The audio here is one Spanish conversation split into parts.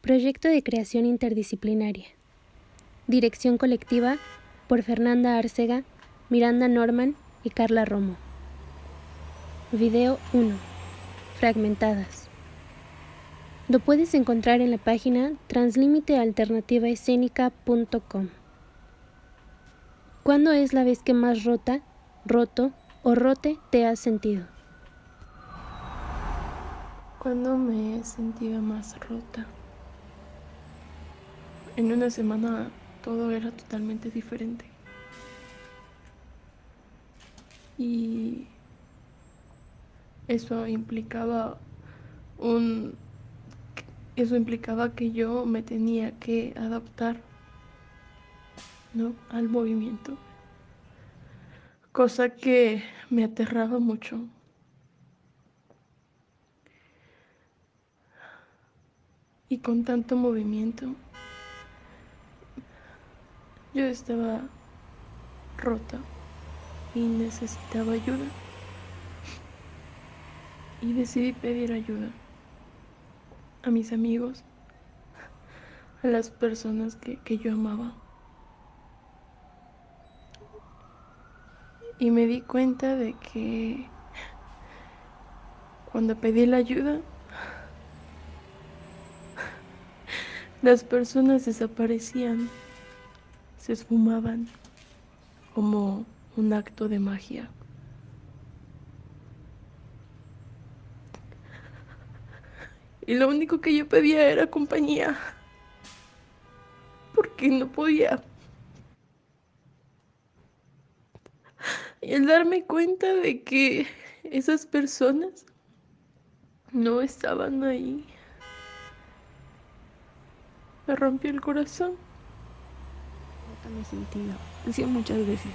Proyecto de creación interdisciplinaria. Dirección colectiva por Fernanda Arcega, Miranda Norman y Carla Romo. Video 1. Fragmentadas. Lo puedes encontrar en la página translimitealternativaescénica.com. ¿Cuándo es la vez que más rota, roto o rote te has sentido? ¿Cuándo me he sentido más rota? En una semana todo era totalmente diferente. Y eso implicaba un eso implicaba que yo me tenía que adaptar ¿no? al movimiento cosa que me aterraba mucho y con tanto movimiento yo estaba rota y necesitaba ayuda y decidí pedir ayuda a mis amigos, a las personas que, que yo amaba. Y me di cuenta de que cuando pedí la ayuda, las personas desaparecían, se esfumaban como un acto de magia. Y lo único que yo pedía era compañía. Porque no podía. Y el darme cuenta de que esas personas no estaban ahí, me rompió el corazón. Me he sentido, han sido muchas veces.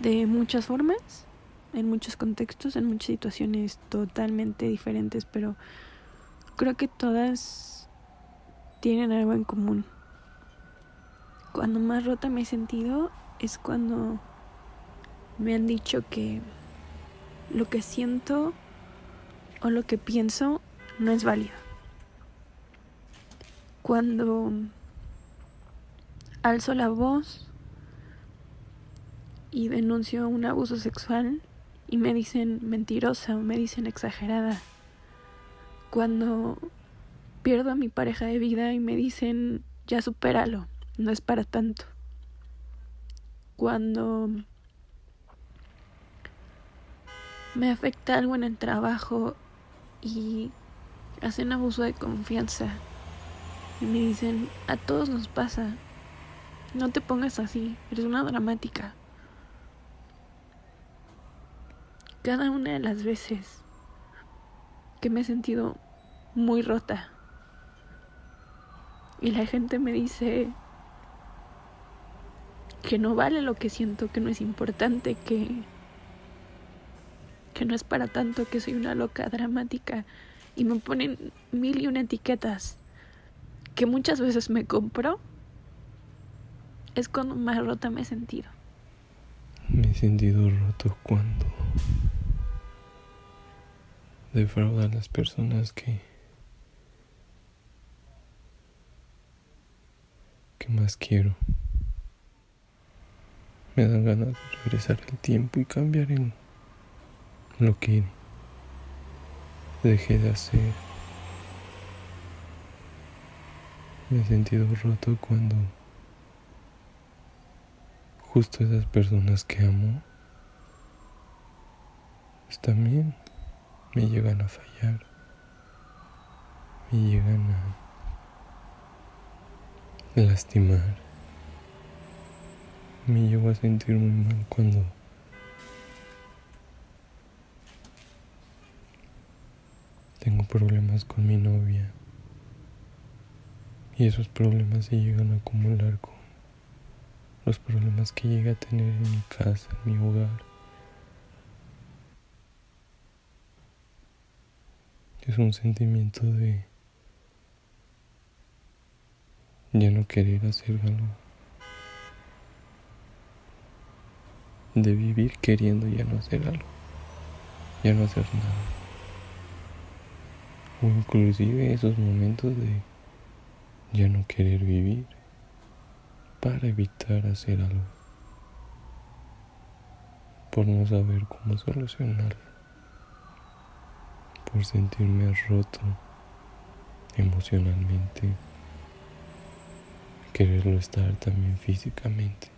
De muchas formas en muchos contextos, en muchas situaciones totalmente diferentes, pero creo que todas tienen algo en común. Cuando más rota me he sentido es cuando me han dicho que lo que siento o lo que pienso no es válido. Cuando alzo la voz y denuncio un abuso sexual y me dicen mentirosa o me dicen exagerada. Cuando pierdo a mi pareja de vida y me dicen ya supéralo, no es para tanto. Cuando me afecta algo en el trabajo y hacen abuso de confianza y me dicen a todos nos pasa, no te pongas así, eres una dramática. cada una de las veces que me he sentido muy rota y la gente me dice que no vale lo que siento, que no es importante, que que no es para tanto, que soy una loca dramática y me ponen mil y una etiquetas que muchas veces me compro, es cuando más rota me he sentido. Me he sentido roto cuando defrauda a las personas que que más quiero. Me dan ganas de regresar el tiempo y cambiar en lo que dejé de hacer. Me he sentido roto cuando justo esas personas que amo pues también me llegan a fallar, me llegan a lastimar, me llevo a sentir muy mal cuando tengo problemas con mi novia. Y esos problemas se llegan a acumular con los problemas que llega a tener en mi casa, en mi hogar. Es un sentimiento de ya no querer hacer algo. De vivir queriendo ya no hacer algo. Ya no hacer nada. o inclusive esos momentos de ya no querer vivir para evitar hacer algo, por no saber cómo solucionarlo, por sentirme roto emocionalmente, quererlo estar también físicamente.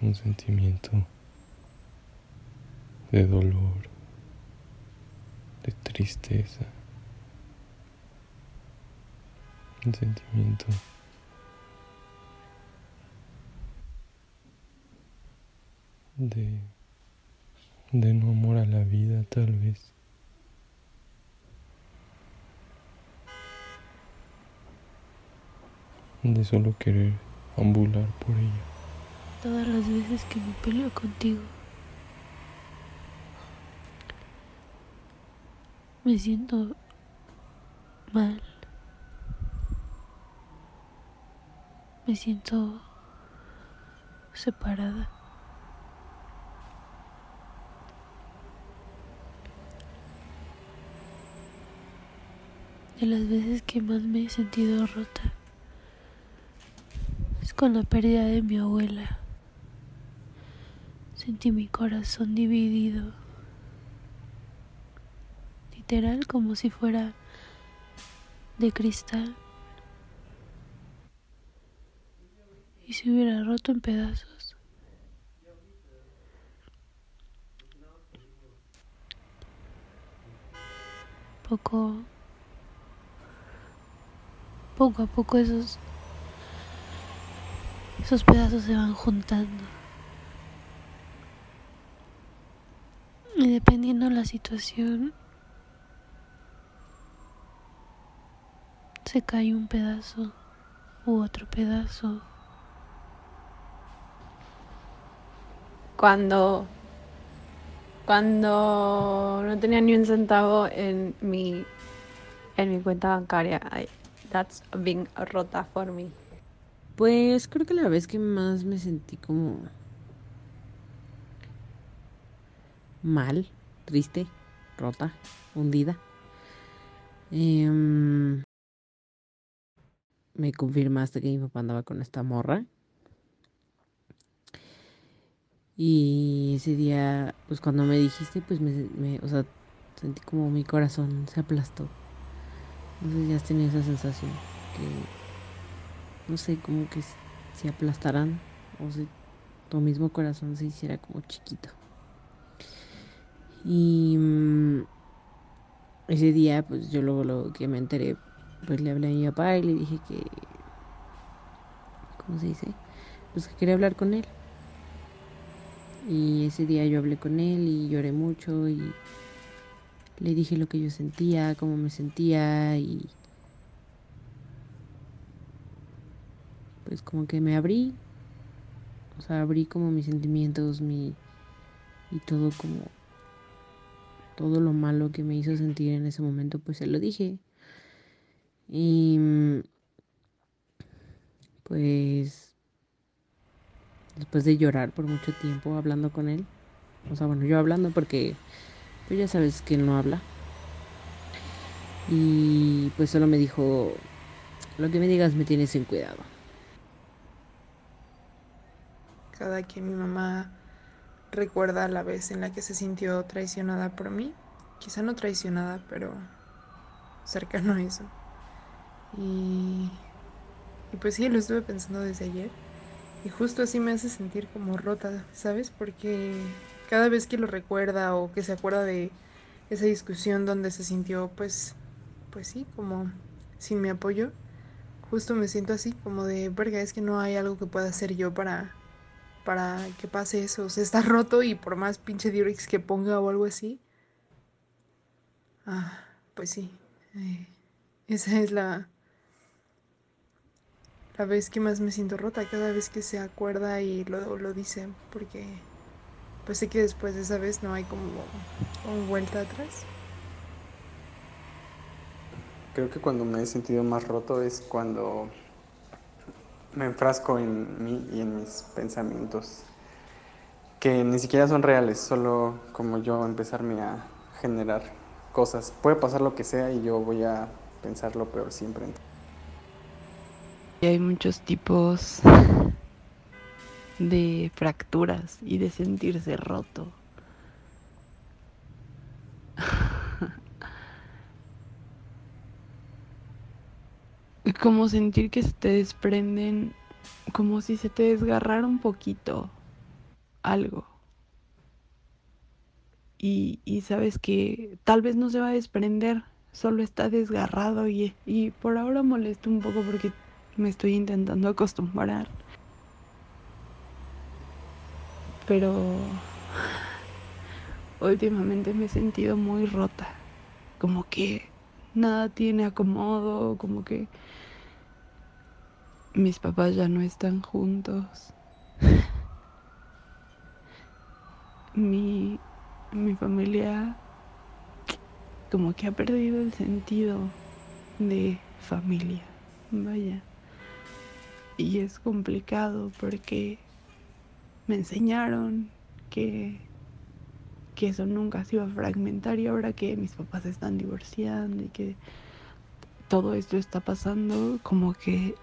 Un sentimiento de dolor, de tristeza, un sentimiento de, de no amor a la vida tal vez. De solo querer ambular por ella. Todas las veces que me peleo contigo. Me siento mal. Me siento separada. De las veces que más me he sentido rota es con la pérdida de mi abuela. Sentí mi corazón dividido literal como si fuera de cristal y se hubiera roto en pedazos. Poco poco a poco esos esos pedazos se van juntando. Y dependiendo de la situación, se cae un pedazo u otro pedazo. Cuando cuando no tenía ni un centavo en mi en mi cuenta bancaria, I, that's being rota for me. Pues creo que la vez que más me sentí como mal, triste, rota, hundida. Eh, me confirmaste que mi papá andaba con esta morra. Y ese día, pues cuando me dijiste, pues me, me o sea, sentí como mi corazón se aplastó. No sé si has tenido esa sensación, que, no sé, como que se aplastaran, o si tu mismo corazón se hiciera como chiquito. Y mm, ese día, pues yo luego lo que me enteré, pues le hablé a mi papá y le dije que, ¿cómo se dice? Pues que quería hablar con él. Y ese día yo hablé con él y lloré mucho y le dije lo que yo sentía, cómo me sentía y pues como que me abrí, o sea, abrí como mis sentimientos, mi y todo como todo lo malo que me hizo sentir en ese momento, pues se lo dije. Y pues después de llorar por mucho tiempo hablando con él, o sea, bueno, yo hablando porque pues ya sabes que él no habla. Y pues solo me dijo, lo que me digas me tienes en cuidado. Cada que mi mamá recuerda la vez en la que se sintió traicionada por mí, quizá no traicionada, pero cercano a eso. Y, y pues sí, lo estuve pensando desde ayer. Y justo así me hace sentir como rota, ¿sabes? Porque cada vez que lo recuerda o que se acuerda de esa discusión donde se sintió, pues, pues sí, como sin mi apoyo, justo me siento así, como de, verga, es que no hay algo que pueda hacer yo para, para que pase eso. O sea, está roto y por más pinche Diorix que ponga o algo así. Ah, pues sí. Eh, esa es la, la vez que más me siento rota, cada vez que se acuerda y lo, lo dice, porque pues sé que después de esa vez no hay como, como vuelta atrás. Creo que cuando me he sentido más roto es cuando me enfrasco en mí y en mis pensamientos que ni siquiera son reales, solo como yo empezarme a generar cosas. Puede pasar lo que sea y yo voy a pensar lo peor siempre. Y hay muchos tipos de fracturas y de sentirse roto. como sentir que se te desprenden, como si se te desgarrara un poquito algo. Y, y, sabes que tal vez no se va a desprender, solo está desgarrado y, y por ahora molesto un poco porque me estoy intentando acostumbrar. Pero últimamente me he sentido muy rota, como que nada tiene acomodo, como que mis papás ya no están juntos. mi, mi familia como que ha perdido el sentido de familia. Vaya. Y es complicado porque me enseñaron que, que eso nunca se iba a fragmentar y ahora que mis papás están divorciando y que todo esto está pasando, como que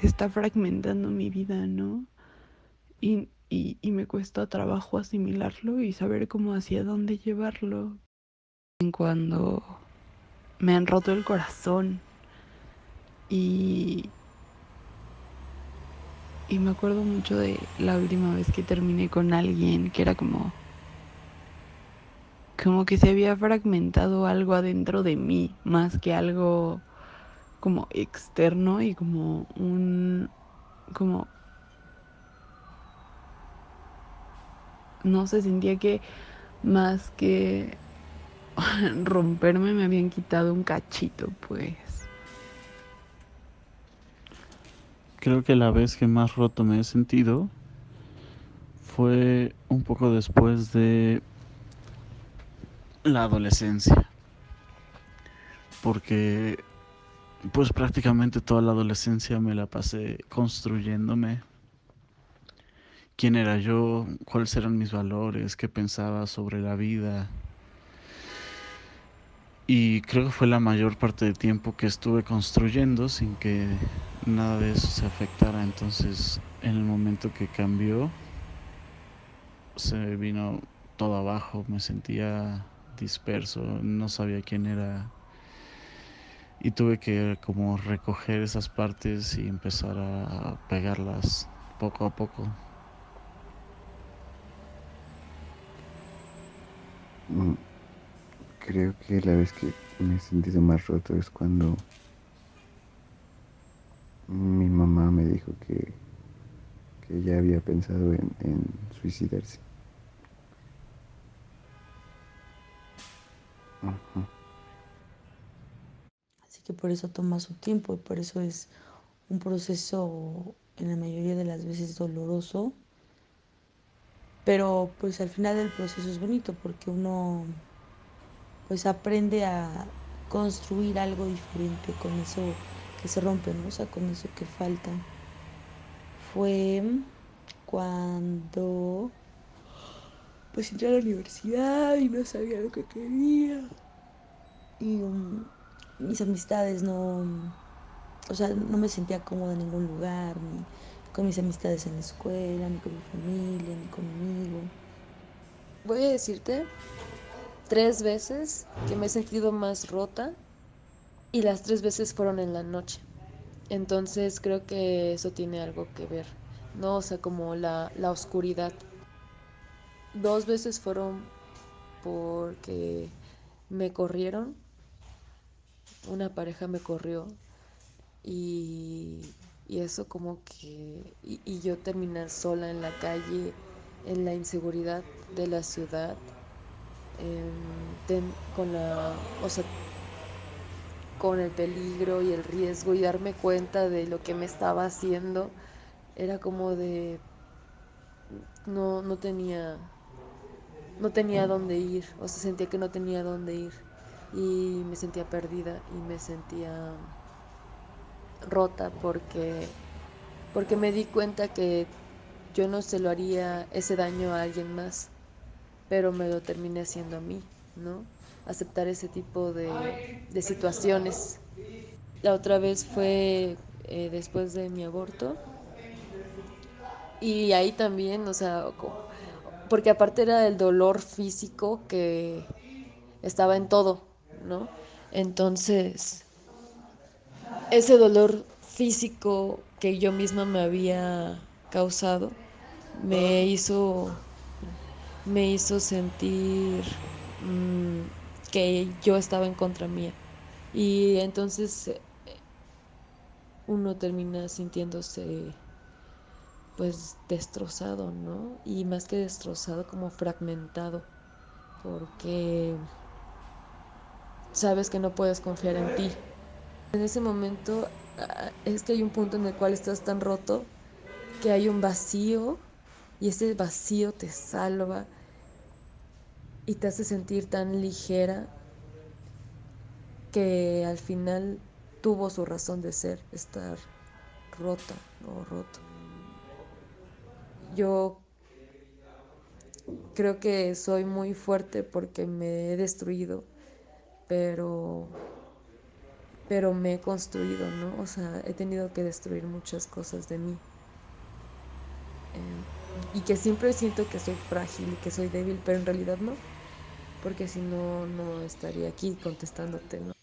está fragmentando mi vida, ¿no? Y, y, me cuesta trabajo asimilarlo y saber cómo hacia dónde llevarlo. En cuando me han roto el corazón y, y me acuerdo mucho de la última vez que terminé con alguien que era como como que se había fragmentado algo adentro de mí más que algo como externo y como un como no se sentía que más que romperme me habían quitado un cachito pues creo que la vez que más roto me he sentido fue un poco después de la adolescencia porque pues prácticamente toda la adolescencia me la pasé construyéndome. ¿Quién era yo? ¿Cuáles eran mis valores? ¿Qué pensaba sobre la vida? Y creo que fue la mayor parte del tiempo que estuve construyendo sin que nada de eso se afectara. Entonces, en el momento que cambió, se vino todo abajo. Me sentía disperso, no sabía quién era y tuve que como recoger esas partes y empezar a pegarlas poco a poco. Mm, creo que la vez que me he sentido más roto es cuando mi mamá me dijo que, que ella había pensado en, suicidarse. que por eso toma su tiempo y por eso es un proceso en la mayoría de las veces doloroso. Pero pues al final del proceso es bonito porque uno pues aprende a construir algo diferente con eso que se rompe, ¿no? O sea, con eso que falta. Fue cuando pues entré a la universidad y no sabía lo que quería. Y um, mis amistades no, o sea, no me sentía cómoda en ningún lugar, ni con mis amistades en la escuela, ni con mi familia, ni conmigo. Voy a decirte tres veces que me he sentido más rota y las tres veces fueron en la noche. Entonces creo que eso tiene algo que ver, ¿no? O sea, como la, la oscuridad. Dos veces fueron porque me corrieron una pareja me corrió y, eso como que, y, yo terminar sola en la calle, en la inseguridad de la ciudad, con la, o sea, con el peligro y el riesgo y darme cuenta de lo que me estaba haciendo, era como de, no, no tenía, no tenía dónde ir, o sea, sentía que no tenía dónde ir y me sentía perdida y me sentía rota porque porque me di cuenta que yo no se lo haría ese daño a alguien más, pero me lo terminé haciendo a mí, ¿no? Aceptar ese tipo de, de situaciones. La otra vez fue eh, después de mi aborto. Y ahí también, o sea, porque aparte era el dolor físico que estaba en todo, ¿no? Entonces, ese dolor físico que yo misma me había causado me hizo me hizo sentir mm, que yo estaba en contra mía y entonces uno termina sintiéndose pues destrozado, ¿no? Y más que destrozado, como fragmentado, porque sabes que no puedes confiar en ti. En ese momento ah, es que hay un punto en el cual estás tan roto que hay un vacío y ese vacío te salva y te hace sentir tan ligera que al final tuvo su razón de ser, estar rota o roto. Yo creo que soy muy fuerte porque me he destruido, pero pero me he construido, ¿no? O sea, he tenido que destruir muchas cosas de mí. Eh, y que siempre siento que soy frágil y que soy débil, pero en realidad no, porque si no, no estaría aquí contestándote, ¿no?